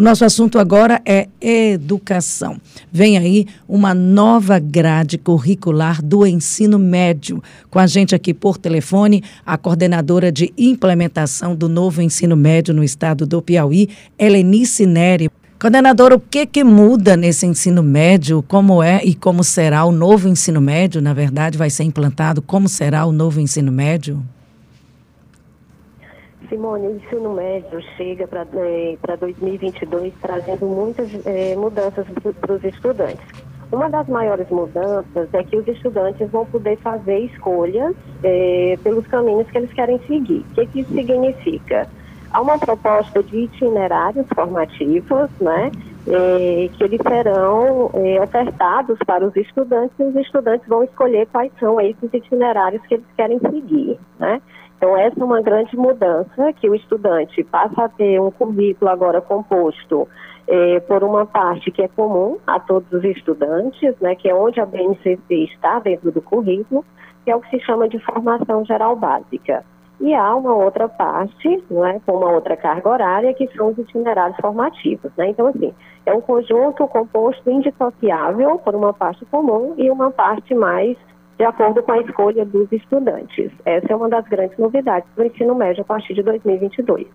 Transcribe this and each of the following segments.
O nosso assunto agora é educação. Vem aí uma nova grade curricular do ensino médio. Com a gente aqui por telefone, a coordenadora de implementação do novo ensino médio no estado do Piauí, Helenice Neri. Coordenadora, o que, que muda nesse ensino médio? Como é e como será o novo ensino médio? Na verdade, vai ser implantado? Como será o novo ensino médio? Simone, o ensino médio chega para é, 2022 trazendo muitas é, mudanças para os estudantes. Uma das maiores mudanças é que os estudantes vão poder fazer escolhas é, pelos caminhos que eles querem seguir. O que, que isso significa? Há uma proposta de itinerários formativos, né? É, que eles serão é, ofertados para os estudantes e os estudantes vão escolher quais são esses itinerários que eles querem seguir, né? Então, essa é uma grande mudança, que o estudante passa a ter um currículo agora composto é, por uma parte que é comum a todos os estudantes, né, que é onde a BNCC está dentro do currículo, que é o que se chama de formação geral básica. E há uma outra parte, não é, com uma outra carga horária, que são os itinerários formativos. Né? Então, assim, é um conjunto composto indissociável por uma parte comum e uma parte mais de acordo com a escolha dos estudantes. Essa é uma das grandes novidades do ensino médio a partir de 2022.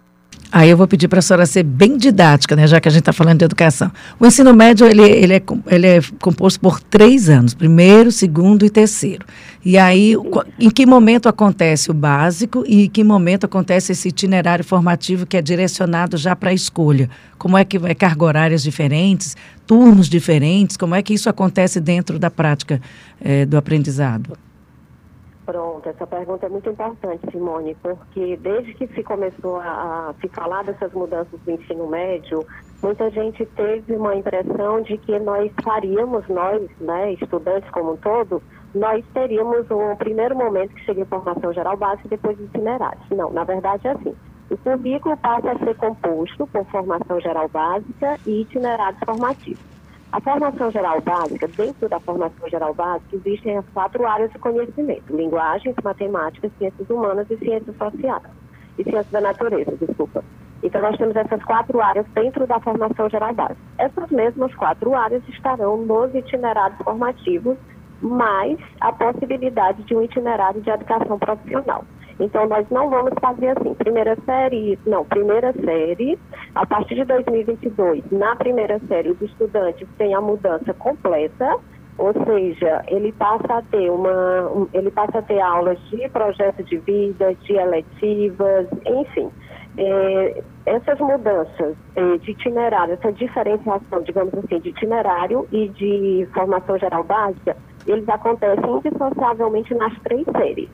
Aí eu vou pedir para a senhora ser bem didática, né, já que a gente está falando de educação. O ensino médio ele, ele, é, ele é composto por três anos, primeiro, segundo e terceiro. E aí, em que momento acontece o básico e em que momento acontece esse itinerário formativo que é direcionado já para a escolha? Como é que vai carga horárias diferentes, turnos diferentes? Como é que isso acontece dentro da prática é, do aprendizado? Pronto, essa pergunta é muito importante, Simone, porque desde que se começou a, a, se falar dessas mudanças do ensino médio, muita gente teve uma impressão de que nós faríamos, nós, né, estudantes como um todo, nós teríamos um primeiro momento que seria formação geral básica e depois itinerários. Não, na verdade é assim. O currículo passa a ser composto por formação geral básica e itinerários formativos. A formação geral básica, dentro da formação geral básica, existem as quatro áreas de conhecimento: linguagens, matemáticas, ciências humanas e ciências sociais. E ciências da natureza, desculpa. Então, nós temos essas quatro áreas dentro da formação geral básica. Essas mesmas quatro áreas estarão nos itinerários formativos, mais a possibilidade de um itinerário de educação profissional. Então, nós não vamos fazer assim, primeira série, não, primeira série, a partir de 2022, na primeira série, os estudantes têm a mudança completa, ou seja, ele passa a ter uma, ele passa a ter aulas de projeto de vida, de eletivas, enfim. É, essas mudanças é, de itinerário, essa diferenciação, digamos assim, de itinerário e de formação geral básica, eles acontecem indissociavelmente nas três séries.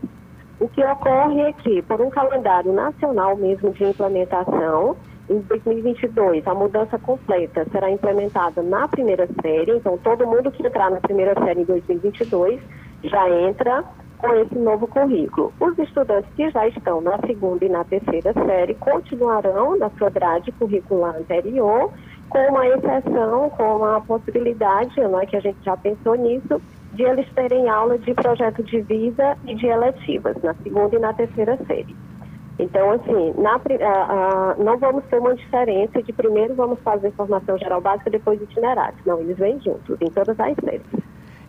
O que ocorre é que, por um calendário nacional mesmo de implementação, em 2022, a mudança completa será implementada na primeira série, então todo mundo que entrar na primeira série em 2022 já entra com esse novo currículo. Os estudantes que já estão na segunda e na terceira série continuarão na sua grade curricular anterior, com uma exceção, com uma possibilidade, não é que a gente já pensou nisso, de eles terem aula de projeto de vida e de eletivas, na segunda e na terceira série. Então, assim, na, a, a, não vamos ter uma diferença de primeiro vamos fazer formação geral básica, depois itinerário. Não, eles vêm juntos, em todas as séries.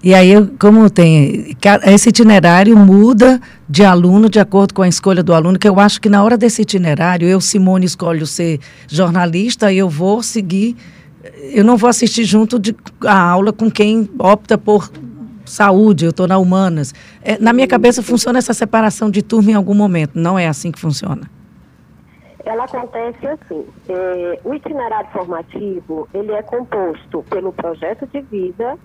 E aí, como tem. Esse itinerário muda de aluno de acordo com a escolha do aluno, que eu acho que na hora desse itinerário, eu, Simone, escolho ser jornalista e eu vou seguir. Eu não vou assistir junto de, a aula com quem opta por saúde, eu estou na humanas. É, na minha cabeça funciona essa separação de turma em algum momento. Não é assim que funciona. Ela acontece assim. É, o itinerário formativo ele é composto pelo projeto de vida,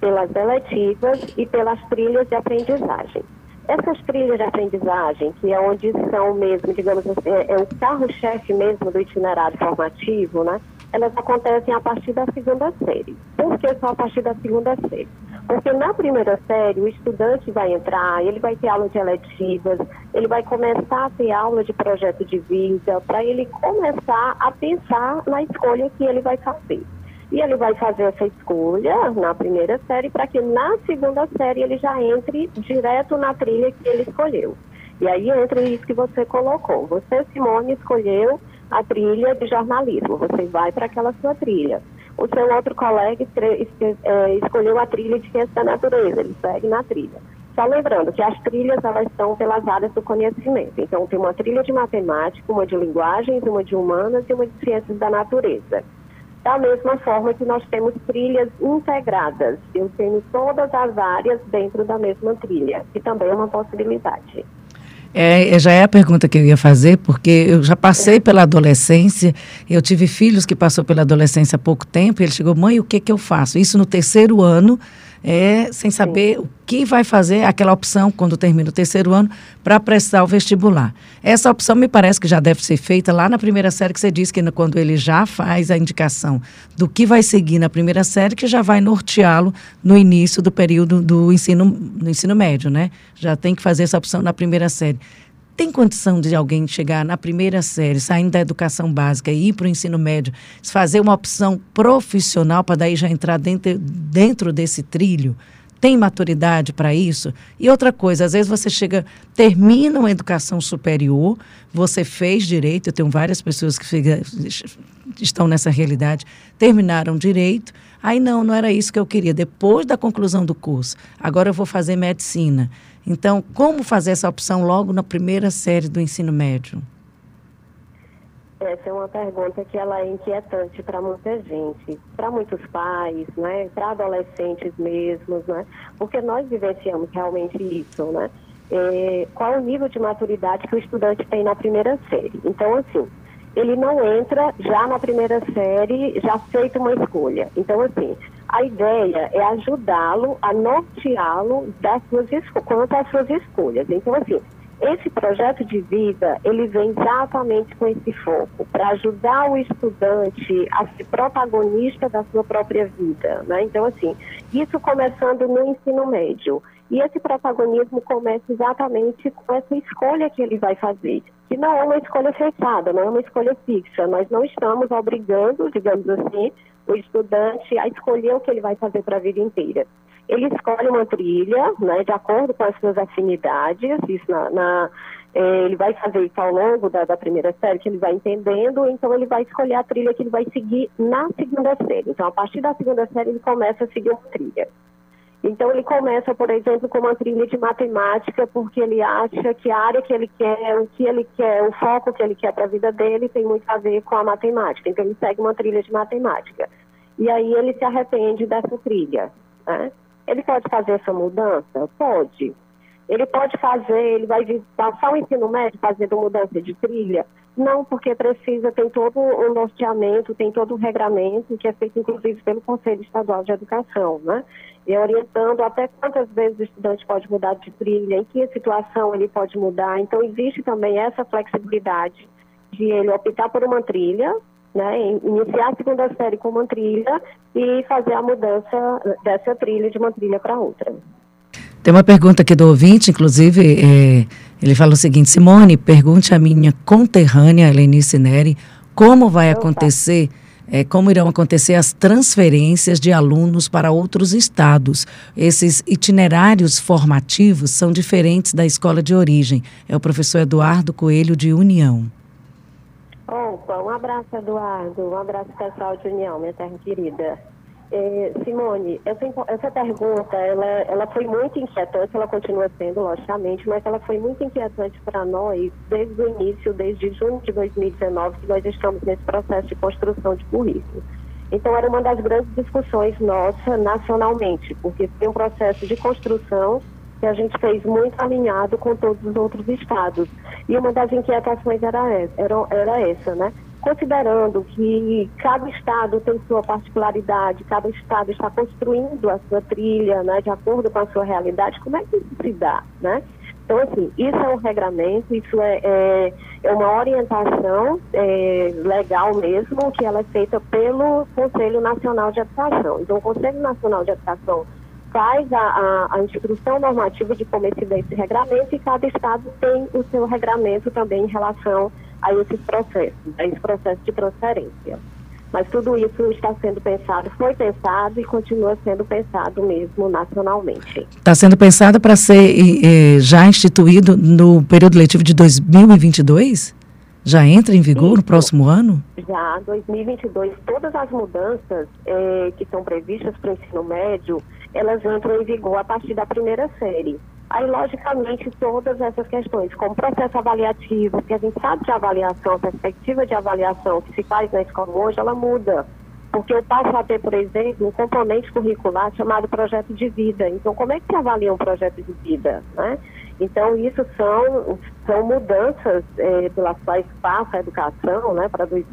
pelas eletivas e pelas trilhas de aprendizagem. Essas trilhas de aprendizagem, que é onde são mesmo, digamos assim, é, é o carro-chefe mesmo do itinerário formativo, né? Elas acontecem a partir da segunda série. Por que só a partir da segunda série? Porque na primeira série, o estudante vai entrar, ele vai ter aula de eletivas, ele vai começar a ter aula de projeto de vida, para ele começar a pensar na escolha que ele vai fazer. E ele vai fazer essa escolha na primeira série para que na segunda série ele já entre direto na trilha que ele escolheu. E aí entra isso que você colocou. Você, Simone, escolheu a trilha de jornalismo, você vai para aquela sua trilha. O seu outro colega é, escolheu a trilha de ciência da natureza, ele segue na trilha. Só lembrando que as trilhas elas são pelas áreas do conhecimento. Então tem uma trilha de matemática, uma de linguagens, uma de humanas e uma de ciências da natureza. Da mesma forma que nós temos trilhas integradas. Eu tenho todas as áreas dentro da mesma trilha, que também é uma possibilidade. É, já é a pergunta que eu ia fazer, porque eu já passei pela adolescência, eu tive filhos que passou pela adolescência há pouco tempo, e ele chegou, mãe, o que, que eu faço? Isso no terceiro ano, é, sem saber Sim. o que vai fazer aquela opção quando termina o terceiro ano para prestar o vestibular. Essa opção me parece que já deve ser feita lá na primeira série, que você disse que quando ele já faz a indicação do que vai seguir na primeira série, que já vai norteá-lo no início do período do ensino, do ensino médio, né? Já tem que fazer essa opção na primeira série. Tem condição de alguém chegar na primeira série, saindo da educação básica e ir para o ensino médio, fazer uma opção profissional para daí já entrar dentro, dentro desse trilho? Tem maturidade para isso? E outra coisa, às vezes você chega, termina uma educação superior, você fez direito, eu tenho várias pessoas que estão nessa realidade, terminaram direito, aí não, não era isso que eu queria. Depois da conclusão do curso, agora eu vou fazer medicina. Então, como fazer essa opção logo na primeira série do ensino médio? Essa é uma pergunta que ela é inquietante para muita gente, para muitos pais, né, para adolescentes mesmos, né, porque nós vivenciamos realmente isso, né. É, qual o nível de maturidade que o estudante tem na primeira série? Então, assim, ele não entra já na primeira série, já feita uma escolha. Então, assim, a ideia é ajudá-lo a norteá-lo quanto às suas escolhas. Então, assim, esse projeto de vida, ele vem exatamente com esse foco, para ajudar o estudante a ser protagonista da sua própria vida, né? Então, assim, isso começando no ensino médio. E esse protagonismo começa exatamente com essa escolha que ele vai fazer, que não é uma escolha fechada, não é uma escolha fixa. Nós não estamos obrigando, digamos assim, o estudante a escolher o que ele vai fazer para a vida inteira. Ele escolhe uma trilha, né, de acordo com as suas afinidades, isso na, na eh, ele vai fazer isso ao longo da, da, primeira série, que ele vai entendendo, então ele vai escolher a trilha que ele vai seguir na segunda série. Então, a partir da segunda série, ele começa a seguir uma trilha. Então, ele começa, por exemplo, com uma trilha de matemática, porque ele acha que a área que ele quer, o que ele quer, o foco que ele quer para a vida dele tem muito a ver com a matemática. Então, ele segue uma trilha de matemática. E aí, ele se arrepende dessa trilha. Né? Ele pode fazer essa mudança? Pode. Ele pode fazer, ele vai passar o ensino médio fazendo mudança de trilha? Não, porque precisa, tem todo o norteamento, tem todo o regramento, que é feito inclusive pelo Conselho Estadual de Educação, né? E orientando até quantas vezes o estudante pode mudar de trilha, em que situação ele pode mudar. Então, existe também essa flexibilidade de ele optar por uma trilha, né, iniciar a segunda série com uma trilha e fazer a mudança dessa trilha de uma trilha para outra. Tem uma pergunta aqui do ouvinte, inclusive, é, ele fala o seguinte, Simone, pergunte à minha conterrânea, Helenice Neri, como vai acontecer, é, como irão acontecer as transferências de alunos para outros estados. Esses itinerários formativos são diferentes da escola de origem. É o professor Eduardo Coelho, de União. Opa, um abraço, Eduardo. Um abraço, pessoal de União, minha terra querida. É, Simone, essa, essa pergunta, ela, ela foi muito inquietante, ela continua sendo, logicamente, mas ela foi muito inquietante para nós desde o início, desde junho de 2019, que nós estamos nesse processo de construção de currículo. Então, era uma das grandes discussões nossa nacionalmente, porque foi um processo de construção que a gente fez muito alinhado com todos os outros estados. E uma das inquietações era essa, era, era essa né? Considerando que cada estado tem sua particularidade, cada estado está construindo a sua trilha, né, de acordo com a sua realidade, como é que isso se dá, né? Então, assim, isso é um regramento, isso é, é, é uma orientação é, legal mesmo, que ela é feita pelo Conselho Nacional de Educação. Então, o Conselho Nacional de Educação faz a, a, a instrução normativa de como esse, esse regramento e cada estado tem o seu regramento também em relação a esses processos, a esse processo de transferência. Mas tudo isso está sendo pensado, foi pensado e continua sendo pensado mesmo nacionalmente. Está sendo pensado para ser já instituído no período letivo de 2022? Já entra em vigor Isso. no próximo ano? Já, 2022, todas as mudanças é, que estão previstas para o ensino médio, elas entram em vigor a partir da primeira série. Aí, logicamente, todas essas questões, como processo avaliativo, que a gente sabe de avaliação, a perspectiva de avaliação que se faz na escola hoje, ela muda. Porque eu passo a ter, por exemplo, um componente curricular chamado projeto de vida. Então, como é que se avalia um projeto de vida? Né? Então, isso são, são mudanças é, pelas quais passa a educação, né, para que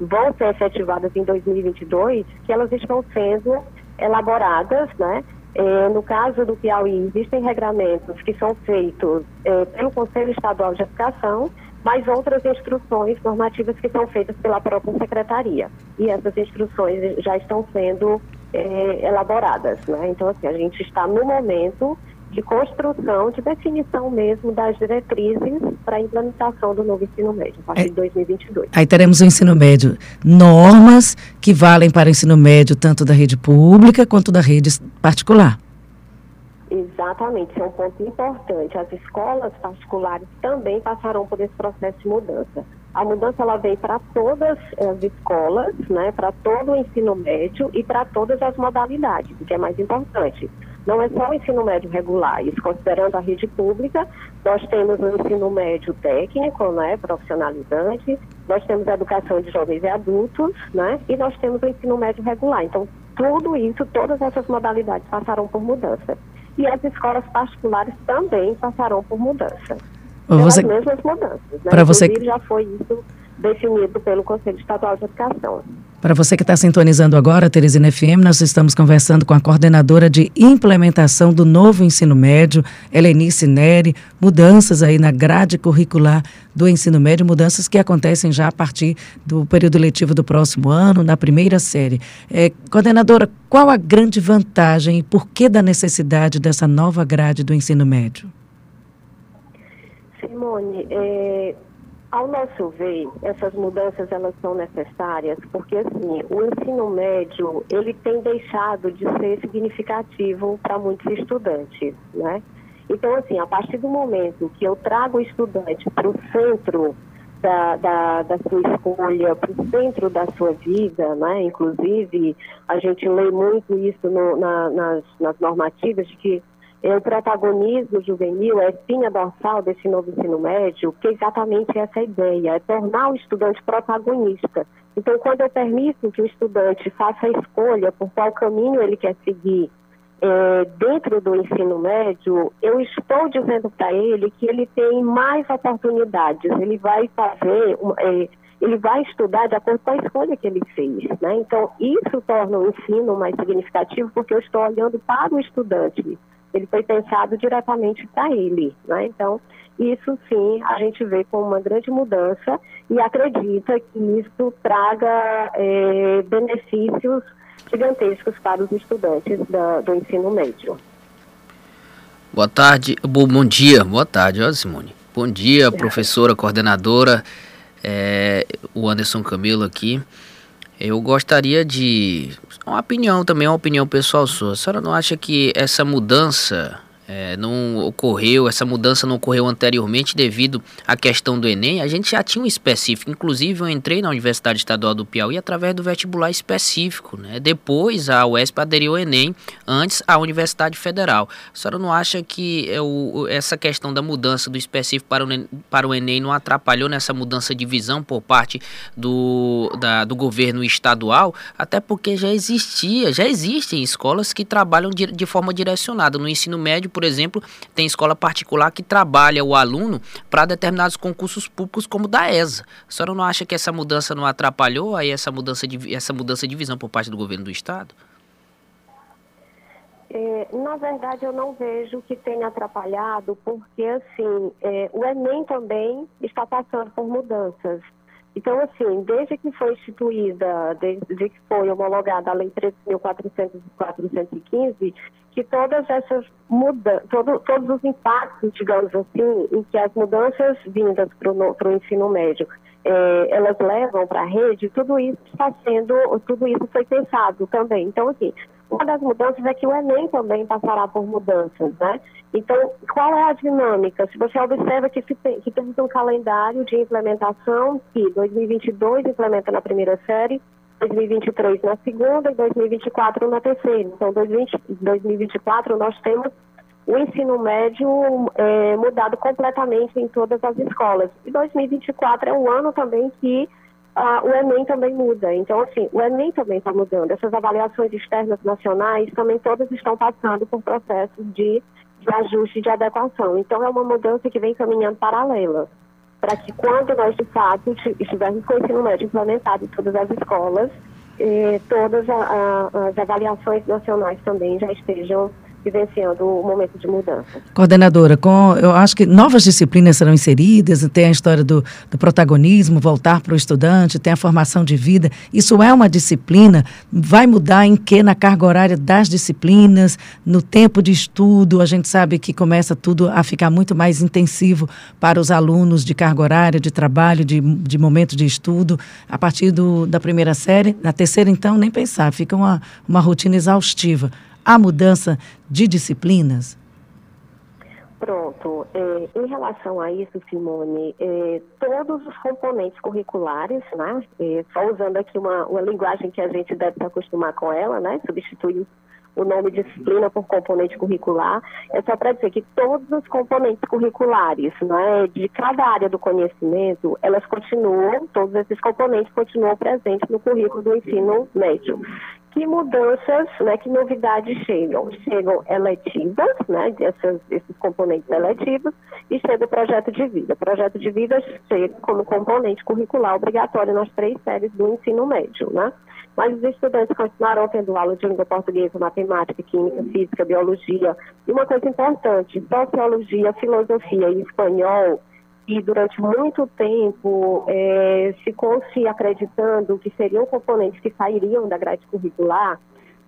vão ser efetivadas em 2022, que elas estão sendo elaboradas, né, é, no caso do Piauí, existem regramentos que são feitos é, pelo Conselho Estadual de Educação, mas outras instruções normativas que são feitas pela própria secretaria. E essas instruções já estão sendo é, elaboradas. Né? Então, assim, a gente está no momento de construção, de definição mesmo das diretrizes para a implementação do novo ensino médio, a partir é, de 2022. Aí teremos o ensino médio, normas que valem para o ensino médio tanto da rede pública quanto da rede particular. Exatamente, é um ponto importante. As escolas particulares também passarão por esse processo de mudança. A mudança ela vem para todas as escolas, né, para todo o ensino médio e para todas as modalidades, o que é mais importante. Não é só o ensino médio regular, isso considerando a rede pública, nós temos o ensino médio técnico, né, profissionalizante, nós temos a educação de jovens e adultos, né, e nós temos o ensino médio regular. Então, tudo isso, todas essas modalidades passarão por mudança. E as escolas particulares também passarão por mudança. Você... As mesmas mudanças. Né? Para você... já foi isso definido pelo Conselho Estadual de Educação. Para você que está sintonizando agora, Teresina FM, nós estamos conversando com a coordenadora de implementação do novo ensino médio, Helenice Neri, mudanças aí na grade curricular do ensino médio, mudanças que acontecem já a partir do período letivo do próximo ano, na primeira série. É, coordenadora, qual a grande vantagem e por que da necessidade dessa nova grade do ensino médio? Simone, é, ao nosso ver, essas mudanças elas são necessárias porque assim, o ensino médio, ele tem deixado de ser significativo para muitos estudantes, né? Então, assim, a partir do momento que eu trago o estudante para o centro da, da, da, sua escolha, para o centro da sua vida, né? Inclusive, a gente lê muito isso no, na, nas, nas normativas de que o protagonismo juvenil é espinha dorsal desse novo ensino médio, que é exatamente essa ideia, é tornar o estudante protagonista. Então, quando eu permito que o estudante faça a escolha por qual caminho ele quer seguir é, dentro do ensino médio, eu estou dizendo para ele que ele tem mais oportunidades, ele vai fazer, é, ele vai estudar de acordo com a escolha que ele fez. Né? Então, isso torna o ensino mais significativo, porque eu estou olhando para o estudante ele foi pensado diretamente para ele, né? Então, isso sim a gente vê como uma grande mudança e acredita que isso traga é, benefícios gigantescos para os estudantes da, do ensino médio. Boa tarde, bom, bom dia, boa tarde, ó Simone. Bom dia, professora, coordenadora, é, o Anderson Camilo aqui. Eu gostaria de. Uma opinião também, uma opinião pessoal sua. A senhora não acha que essa mudança é, não ocorreu, essa mudança não ocorreu anteriormente devido à questão do Enem, a gente já tinha um específico. Inclusive, eu entrei na Universidade Estadual do Piauí através do vestibular específico. Né? Depois, a UESP aderiu ao Enem, antes a Universidade Federal. A senhora não acha que é o, essa questão da mudança do específico para o, para o Enem não atrapalhou nessa mudança de visão por parte do, da, do governo estadual? Até porque já existia, já existem escolas que trabalham de, de forma direcionada. No ensino médio, por por exemplo, tem escola particular que trabalha o aluno para determinados concursos públicos, como da ESA. A senhora não acha que essa mudança não atrapalhou aí essa mudança de, essa mudança de visão por parte do governo do Estado? É, na verdade, eu não vejo que tenha atrapalhado, porque assim, é, o Enem também está passando por mudanças. Então, assim, desde que foi instituída, desde que foi homologada a Lei 13.415, que todas essas mudanças, todo, todos os impactos, digamos assim, em que as mudanças vindas para o ensino médio, é, elas levam para a rede, tudo isso está sendo, tudo isso foi pensado também. Então, assim, Uma das mudanças é que o Enem também passará por mudanças, né? Então, qual é a dinâmica? Se você observa que, se tem, que temos um calendário de implementação que 2022 implementa na primeira série, 2023 na segunda e 2024 na terceira. Então, 2024 nós temos o ensino médio é, mudado completamente em todas as escolas. E 2024 é um ano também que ah, o Enem também muda. Então, assim, o Enem também está mudando. Essas avaliações externas nacionais também todas estão passando por processos de, de ajuste de adequação. Então, é uma mudança que vem caminhando paralela. Para que quando nós, de fato, estivermos com o ensino médio implementado em todas as escolas, eh, todas a, a, as avaliações nacionais também já estejam vivenciando o momento de mudança. Coordenadora, com, eu acho que novas disciplinas serão inseridas, tem a história do, do protagonismo, voltar para o estudante, tem a formação de vida. Isso é uma disciplina, vai mudar em que na carga horária das disciplinas, no tempo de estudo, a gente sabe que começa tudo a ficar muito mais intensivo para os alunos de carga horária, de trabalho, de, de momento de estudo, a partir do, da primeira série, na terceira então nem pensar, fica uma, uma rotina exaustiva. Há mudança de disciplinas? Pronto. É, em relação a isso, Simone, é, todos os componentes curriculares, né, é, só usando aqui uma, uma linguagem que a gente deve se acostumar com ela, né, substituir o nome disciplina por componente curricular, é só para dizer que todos os componentes curriculares né, de cada área do conhecimento, elas continuam, todos esses componentes continuam presentes no currículo do ensino médio que mudanças, né, que novidades chegam? Chegam eletivas, né, essas, esses componentes eletivos, e chega o projeto de vida. O projeto de vida chega como componente curricular obrigatório nas três séries do ensino médio, né? Mas os estudantes continuarão tendo aula de língua portuguesa, matemática, química, física, biologia. E uma coisa importante, sociologia, filosofia e espanhol e durante muito tempo é, ficou se acreditando que seriam componentes que sairiam da grade curricular,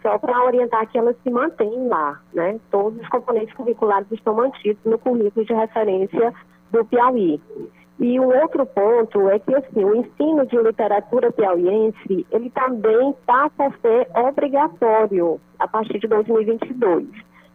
só para orientar que elas se mantêm lá, né? Todos os componentes curriculares estão mantidos no currículo de referência do Piauí. E o outro ponto é que assim, o ensino de literatura piauiense, ele também passa a ser obrigatório a partir de 2022.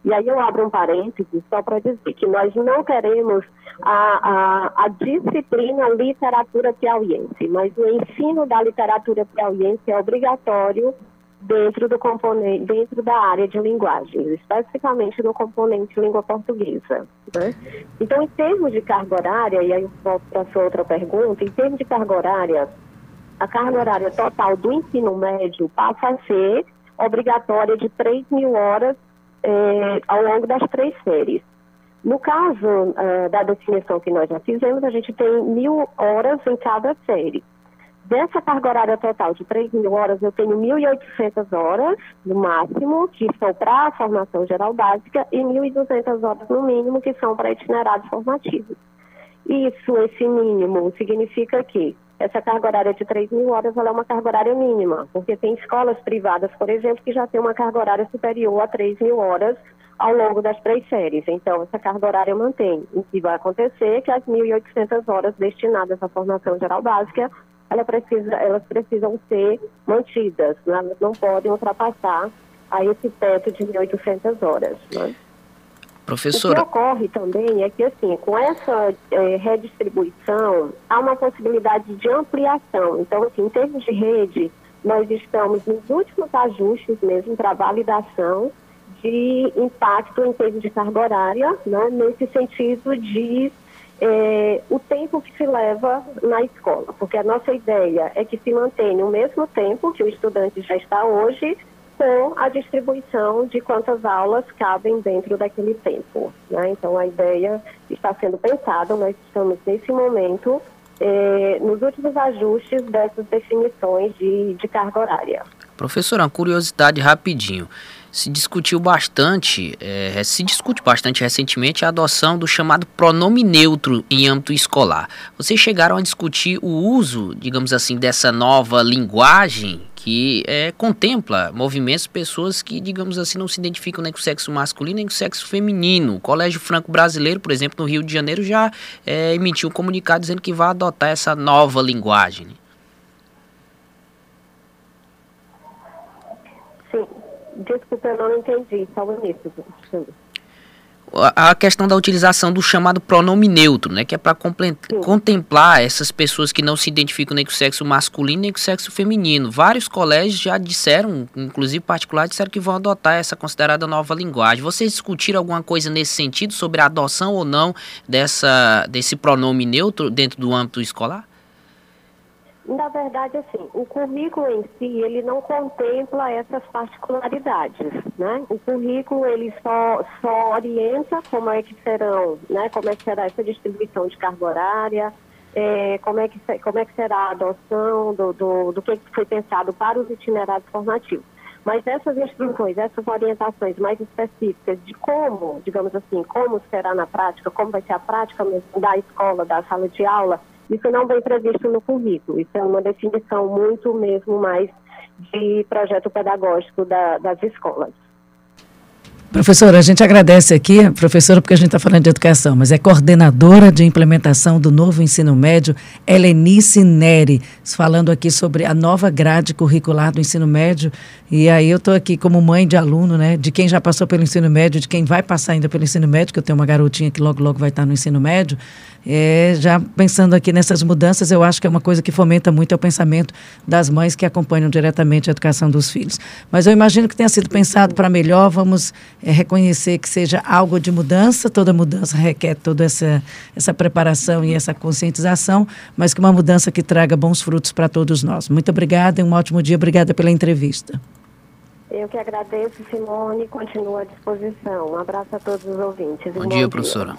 E aí eu abro um parênteses só para dizer que nós não queremos a, a, a, disciplina literatura piauiense, mas o ensino da literatura piauiense é obrigatório dentro do componente, dentro da área de linguagens, especificamente no componente língua portuguesa. Né? Então, em termos de carga horária, e aí eu volto para a sua outra pergunta, em termos de carga horária, a carga horária total do ensino médio passa a ser obrigatória de 3 mil horas é, ao longo das três séries. No caso uh, da definição que nós já fizemos, a gente tem mil horas em cada série. Dessa carga horária total de 3 mil horas, eu tenho 1.800 horas, no máximo, que são para a formação geral básica, e 1.200 horas, no mínimo, que são para itinerários formativos. Isso, esse mínimo, significa que essa carga horária de 3 mil horas é uma carga horária mínima, porque tem escolas privadas, por exemplo, que já tem uma carga horária superior a 3 mil horas ao longo das três séries. Então, essa carga horária mantém. O que vai acontecer é que as 1.800 horas destinadas à formação geral básica, ela precisa, elas precisam ser mantidas, né? elas não podem ultrapassar a esse teto de 1.800 horas. Né? Professora. O que ocorre também é que, assim, com essa é, redistribuição, há uma possibilidade de ampliação. Então, assim, em termos de rede, nós estamos nos últimos ajustes mesmo para validação de impacto em termos de carga horária, né, nesse sentido de é, o tempo que se leva na escola, porque a nossa ideia é que se mantenha o mesmo tempo que o estudante já está hoje, com a distribuição de quantas aulas cabem dentro daquele tempo. Né? Então, a ideia está sendo pensada, nós estamos nesse momento eh, nos últimos ajustes dessas definições de, de carga horária. Professora, uma curiosidade rapidinho. Se discutiu bastante, é, se discute bastante recentemente a adoção do chamado pronome neutro em âmbito escolar. Vocês chegaram a discutir o uso, digamos assim, dessa nova linguagem que é, contempla movimentos, pessoas que, digamos assim, não se identificam nem com o sexo masculino nem com o sexo feminino. O Colégio Franco Brasileiro, por exemplo, no Rio de Janeiro, já é, emitiu um comunicado dizendo que vai adotar essa nova linguagem. Sim. Desculpa, eu não entendi, só o início a questão da utilização do chamado pronome neutro, né, que é para contemplar essas pessoas que não se identificam nem com o sexo masculino nem com o sexo feminino. Vários colégios já disseram, inclusive particulares, disseram que vão adotar essa considerada nova linguagem. Vocês discutiram alguma coisa nesse sentido sobre a adoção ou não dessa, desse pronome neutro dentro do âmbito escolar? Na verdade, assim, o currículo em si, ele não contempla essas particularidades, né? O currículo, ele só, só orienta como é que serão, né? Como é que será essa distribuição de carga horária, é, como, é que, como é que será a adoção do, do, do que foi pensado para os itinerários formativos. Mas essas instruções, essas orientações mais específicas de como, digamos assim, como será na prática, como vai ser a prática mesmo da escola, da sala de aula, isso não vem previsto no currículo, isso é uma definição muito mesmo mais de projeto pedagógico da, das escolas. Professora, a gente agradece aqui, professora, porque a gente está falando de educação, mas é coordenadora de implementação do novo ensino médio, Helenice Neri, falando aqui sobre a nova grade curricular do ensino médio. E aí eu estou aqui como mãe de aluno, né, de quem já passou pelo ensino médio, de quem vai passar ainda pelo ensino médio, que eu tenho uma garotinha que logo, logo vai estar no ensino médio. É, já pensando aqui nessas mudanças, eu acho que é uma coisa que fomenta muito é o pensamento das mães que acompanham diretamente a educação dos filhos. Mas eu imagino que tenha sido pensado para melhor, vamos é, reconhecer que seja algo de mudança, toda mudança requer toda essa, essa preparação e essa conscientização, mas que uma mudança que traga bons frutos para todos nós. Muito obrigada e um ótimo dia, obrigada pela entrevista. Eu que agradeço, Simone, e continuo à disposição. Um abraço a todos os ouvintes. Bom, bom dia, dia, professora.